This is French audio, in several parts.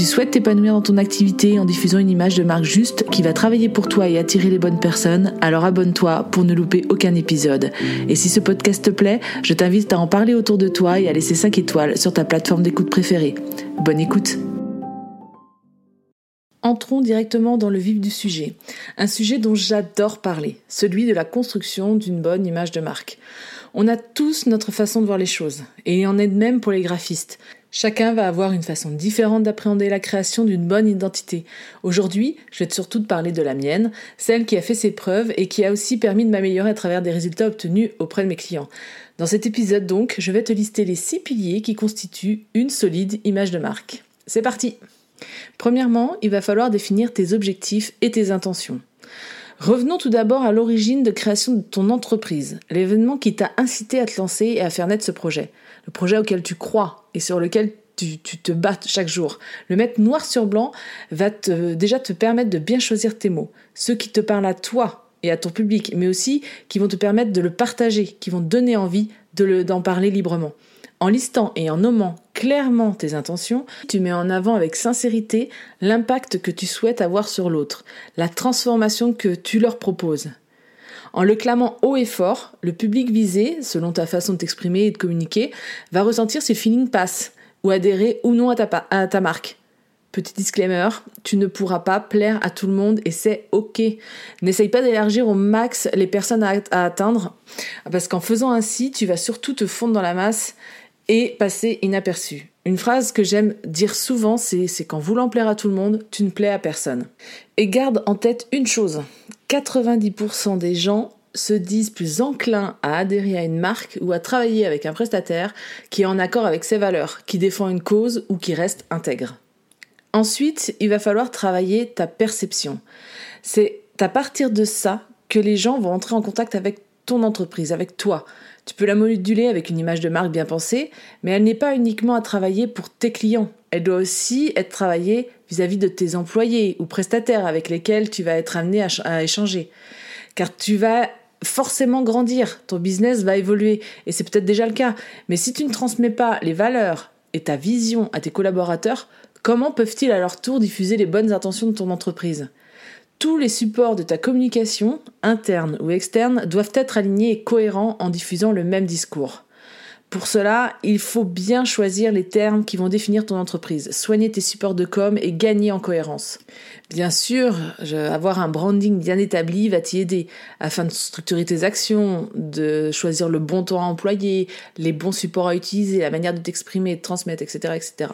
tu souhaites t'épanouir dans ton activité en diffusant une image de marque juste qui va travailler pour toi et attirer les bonnes personnes, alors abonne-toi pour ne louper aucun épisode. Et si ce podcast te plaît, je t'invite à en parler autour de toi et à laisser 5 étoiles sur ta plateforme d'écoute préférée. Bonne écoute Entrons directement dans le vif du sujet. Un sujet dont j'adore parler, celui de la construction d'une bonne image de marque. On a tous notre façon de voir les choses, et il en est de même pour les graphistes. Chacun va avoir une façon différente d'appréhender la création d'une bonne identité. Aujourd'hui, je vais surtout te parler de la mienne, celle qui a fait ses preuves et qui a aussi permis de m'améliorer à travers des résultats obtenus auprès de mes clients. Dans cet épisode donc, je vais te lister les six piliers qui constituent une solide image de marque. C'est parti Premièrement, il va falloir définir tes objectifs et tes intentions. Revenons tout d'abord à l'origine de création de ton entreprise, l'événement qui t'a incité à te lancer et à faire naître ce projet le projet auquel tu crois et sur lequel tu, te bats chaque jour. Le mettre noir sur blanc va déjà te permettre de bien choisir tes mots, ceux qui te parlent à toi et à ton public, mais aussi qui vont te permettre de le partager, qui vont te donner envie d'en parler librement. En listant et en nommant clairement tes intentions, tu mets en avant avec sincérité l'impact que tu souhaites avoir sur l'autre, la transformation que tu leur proposes. En le clamant haut et fort, le public visé, selon ta façon de t'exprimer et de communiquer, va ressentir si le feeling passe, ou adhérer ou non à ta, marque. Petit disclaimer, tu ne pourras pas plaire à tout le monde et c'est ok. N'essaye pas d'élargir au max les personnes à, à atteindre, parce qu'en faisant ainsi, tu vas surtout te fondre dans la masse et passer inaperçu. Une phrase que j'aime dire souvent, c'est qu'en voulant plaire à tout le monde, tu ne plais à personne. Et garde en tête une chose, 90% des gens se disent plus enclins à adhérer à une marque ou à travailler avec un prestataire qui est en accord avec ses valeurs, qui défend une cause ou qui reste intègre. Ensuite, il va falloir travailler ta perception. C'est à partir de ça que les gens vont entrer en contact avec ton entreprise, avec toi. Tu peux la moduler avec une image de marque bien pensée, mais elle n'est pas uniquement à travailler pour tes clients. Elle doit aussi être travaillée vis-à-vis de tes employés ou prestataires avec lesquels tu vas être amené à, échanger. Car tu vas forcément grandir, ton business va évoluer, et c'est peut-être déjà le cas. Mais si tu ne transmets pas les valeurs et ta vision à tes collaborateurs, comment peuvent-ils à leur tour diffuser les bonnes intentions de ton entreprise? Tous les supports de ta communication, interne ou externe, doivent être alignés et cohérents en diffusant le même discours. Pour cela, il faut bien choisir les termes qui vont définir ton entreprise, soigner tes supports de com et gagner en cohérence. Bien sûr, avoir un branding bien établi va t'y aider afin de structurer tes actions, de choisir le bon temps à employer, les bons supports à utiliser, la manière de t'exprimer, de transmettre, etc., etc.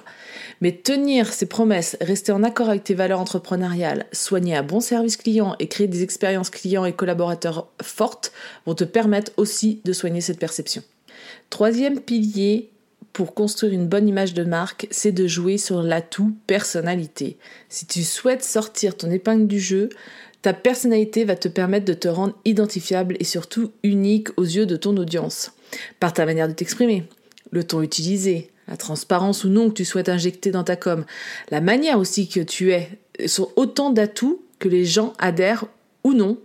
Mais tenir ses promesses, rester en accord avec tes valeurs entrepreneuriales, soigner un bon service client et créer des expériences clients et collaborateurs fortes vont te permettre aussi de soigner cette perception. Troisième pilier pour construire une bonne image de marque, c'est de jouer sur l'atout personnalité. Si tu souhaites sortir ton épingle du jeu, ta personnalité va te permettre de te rendre identifiable et surtout unique aux yeux de ton audience. Par ta manière de t'exprimer, le ton utilisé, la transparence ou non que tu souhaites injecter dans ta com, la manière aussi que tu es, sont autant d'atouts que les gens adhèrent ou non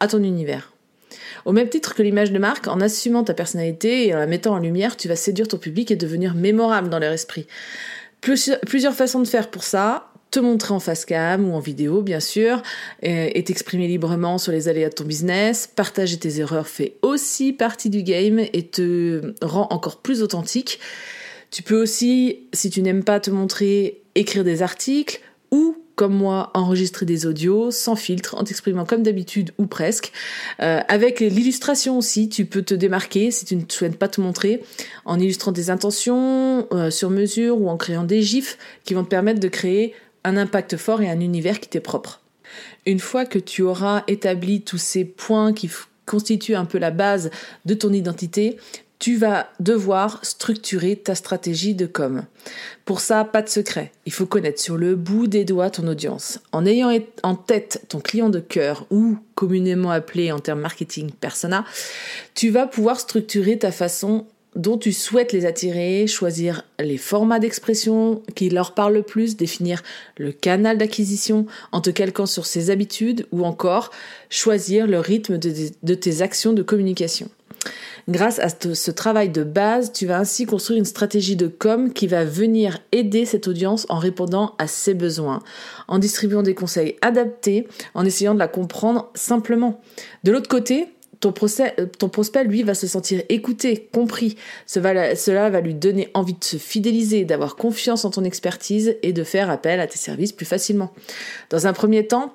à ton univers. Au même titre que l'image de marque, en assumant ta personnalité et en la mettant en lumière, tu vas séduire ton public et devenir mémorable dans leur esprit. plusieurs façons de faire pour ça te montrer en face cam ou en vidéo bien sûr et t'exprimer librement sur les aléas de ton business, partager tes erreurs fait aussi partie du game et te rend encore plus authentique. Tu peux aussi, si tu n'aimes pas te montrer, écrire des articles ou comme moi, enregistrer des audios sans filtre, en t'exprimant comme d'habitude ou presque. Euh, avec l'illustration aussi, tu peux te démarquer si tu ne souhaites pas te montrer, en illustrant des intentions euh, sur mesure ou en créant des gifs qui vont te permettre de créer un impact fort et un univers qui t'est propre. Une fois que tu auras établi tous ces points qui constituent un peu la base de ton identité, tu vas devoir structurer ta stratégie de com. Pour ça, pas de secret. Il faut connaître sur le bout des doigts ton audience. En ayant en tête ton client de cœur ou communément appelé en termes marketing persona, tu vas pouvoir structurer ta façon dont tu souhaites les attirer, choisir les formats d'expression qui leur parlent le plus, définir le canal d'acquisition en te calquant sur ses habitudes ou encore choisir le rythme de, tes actions de communication. Grâce à ce travail de base, tu vas ainsi construire une stratégie de com qui va venir aider cette audience en répondant à ses besoins, en distribuant des conseils adaptés, en essayant de la comprendre simplement. De l'autre côté, ton, prospect, lui, va se sentir écouté, compris. cela va lui donner envie de se fidéliser, d'avoir confiance en ton expertise et de faire appel à tes services plus facilement. Dans un premier temps,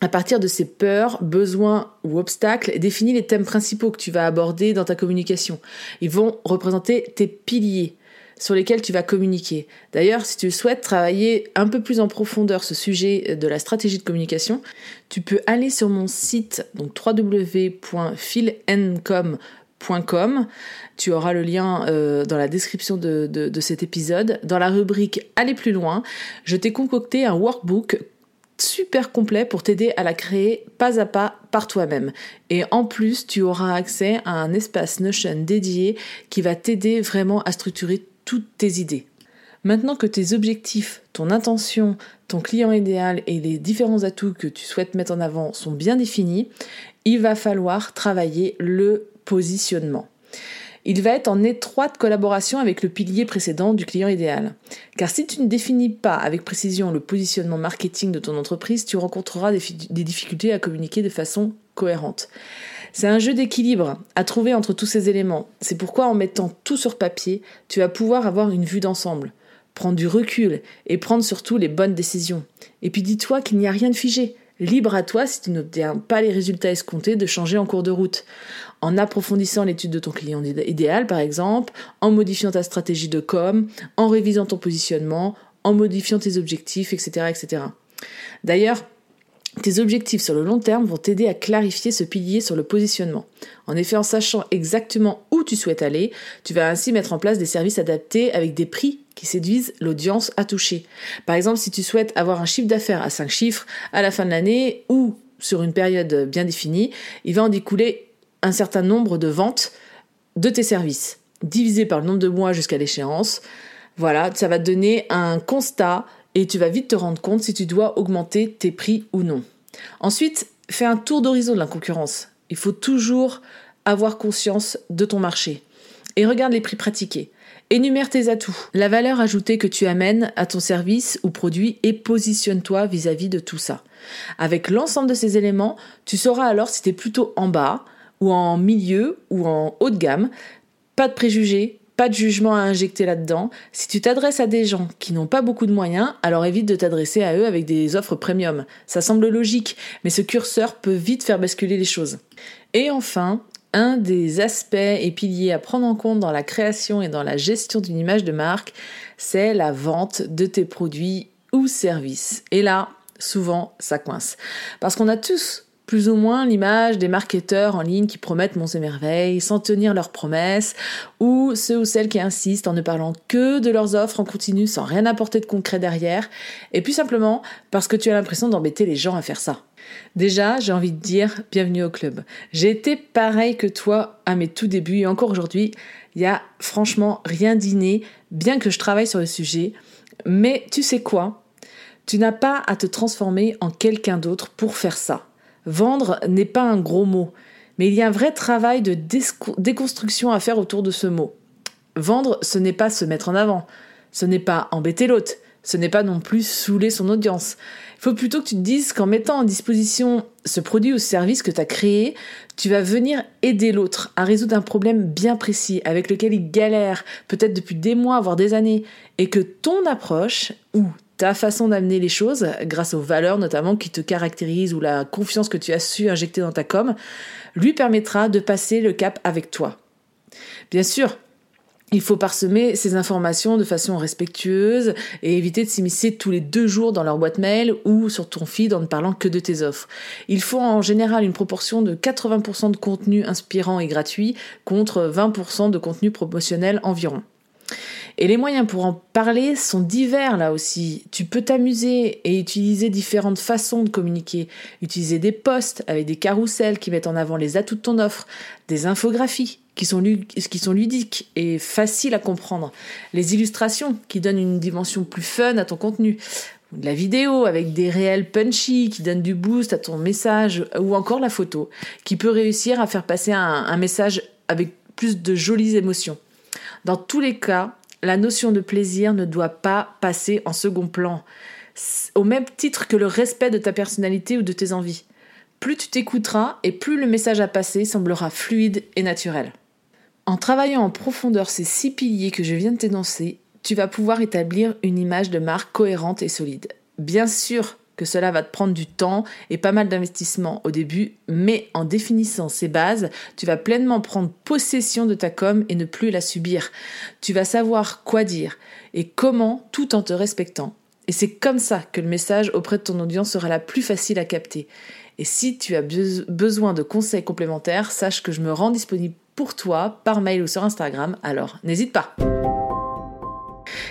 à partir de ces peurs, besoins ou obstacles, définis les thèmes principaux que tu vas aborder dans ta communication. Ils vont représenter tes piliers sur lesquels tu vas communiquer. D'ailleurs, si tu souhaites travailler un peu plus en profondeur ce sujet de la stratégie de communication, tu peux aller sur mon site donc www.philencom.com. Tu auras le lien euh, dans la description de, de cet épisode. Dans la rubrique Aller plus loin, je t'ai concocté un workbook super complet pour t'aider à la créer pas à pas par toi-même. Et en plus, tu auras accès à un espace Notion dédié qui va t'aider vraiment à structurer toutes tes idées. Maintenant que tes objectifs, ton intention, ton client idéal et les différents atouts que tu souhaites mettre en avant sont bien définis, il va falloir travailler le positionnement il va être en étroite collaboration avec le pilier précédent du client idéal. Car si tu ne définis pas avec précision le positionnement marketing de ton entreprise, tu rencontreras des, difficultés à communiquer de façon cohérente. C'est un jeu d'équilibre à trouver entre tous ces éléments. C'est pourquoi en mettant tout sur papier, tu vas pouvoir avoir une vue d'ensemble, prendre du recul et prendre surtout les bonnes décisions. Et puis dis-toi qu'il n'y a rien de figé. Libre à toi, si tu n'obtiens pas les résultats escomptés, de changer en cours de route. En approfondissant l'étude de ton client idéal, par exemple, en modifiant ta stratégie de com, en révisant ton positionnement, en modifiant tes objectifs, etc. etc. D'ailleurs, tes objectifs sur le long terme vont t'aider à clarifier ce pilier sur le positionnement. En effet, en sachant exactement où tu souhaites aller, tu vas ainsi mettre en place des services adaptés avec des prix qui séduisent l'audience à toucher. Par exemple, si tu souhaites avoir un chiffre d'affaires à 5 chiffres à la fin de l'année ou sur une période bien définie, il va en découler un certain nombre de ventes de tes services, divisé par le nombre de mois jusqu'à l'échéance. Voilà, ça va te donner un constat et tu vas vite te rendre compte si tu dois augmenter tes prix ou non. Ensuite, fais un tour d'horizon de la concurrence. Il faut toujours avoir conscience de ton marché. Et regarde les prix pratiqués. Énumère tes atouts, la valeur ajoutée que tu amènes à ton service ou produit et positionne-toi vis-à-vis de tout ça. Avec l'ensemble de ces éléments, tu sauras alors si tu es plutôt en bas ou en milieu ou en haut de gamme. Pas de préjugés, pas de jugement à injecter là-dedans. Si tu t'adresses à des gens qui n'ont pas beaucoup de moyens, alors évite de t'adresser à eux avec des offres premium. Ça semble logique, mais ce curseur peut vite faire basculer les choses. Et enfin, un des aspects et piliers à prendre en compte dans la création et dans la gestion d'une image de marque, c'est la vente de tes produits ou services. Et là, souvent, ça coince. Parce qu'on a tous plus ou moins l'image des marketeurs en ligne qui promettent et merveilles sans tenir leurs promesses, ou ceux ou celles qui insistent en ne parlant que de leurs offres en continu sans rien apporter de concret derrière, et plus simplement parce que tu as l'impression d'embêter les gens à faire ça. Déjà, j'ai envie de dire bienvenue au club. J'ai été pareil que toi à mes tout débuts et encore aujourd'hui, il y a franchement rien d'inné, bien que je travaille sur le sujet. Mais tu sais quoi? Tu n'as pas à te transformer en quelqu'un d'autre pour faire ça. Vendre n'est pas un gros mot, mais il y a un vrai travail de déconstruction à faire autour de ce mot. Vendre, ce n'est pas se mettre en avant, ce n'est pas embêter l'autre, ce n'est pas non plus saouler son audience. Il faut plutôt que tu te dises qu'en mettant en disposition ce produit ou ce service que tu as créé, tu vas venir aider l'autre à résoudre un problème bien précis avec lequel il galère peut-être depuis des mois, voire des années, et que ton approche ou ta façon d'amener les choses, grâce aux valeurs notamment qui te caractérisent ou la confiance que tu as su injecter dans ta com, lui permettra de passer le cap avec toi. Bien sûr, Il faut parsemer ces informations de façon respectueuse et éviter de s'immiscer tous les deux jours dans leur boîte mail ou sur ton feed en ne parlant que de tes offres. Il faut en général une proportion de 80% de contenu inspirant et gratuit contre 20% de contenu promotionnel environ. Et les moyens pour en parler sont divers là aussi. Tu peux t'amuser et utiliser différentes façons de communiquer. Utiliser des posts avec des carousels qui mettent en avant les atouts de ton offre, des infographies qui sont, qui sont ludiques et faciles à comprendre, les illustrations qui donnent une dimension plus fun à ton contenu, la vidéo avec des réels punchy qui donnent du boost à ton message, ou encore la photo qui peut réussir à faire passer un, un message avec plus de jolies émotions. Dans tous les cas, la notion de plaisir ne doit pas passer en second plan, au même titre que le respect de ta personnalité ou de tes envies. Plus tu t'écouteras et plus le message à passer semblera fluide et naturel. En travaillant en profondeur ces six piliers que je viens de t'énoncer, tu vas pouvoir établir une image de marque cohérente et solide. Bien sûr, que cela va te prendre du temps et pas mal d'investissement au début, mais en définissant ces bases, tu vas pleinement prendre possession de ta com et ne plus la subir. Tu vas savoir quoi dire et comment tout en te respectant. Et c'est comme ça que le message auprès de ton audience sera la plus facile à capter. Et si tu as besoin de conseils complémentaires, sache que je me rends disponible pour toi par mail ou sur Instagram, alors n'hésite pas.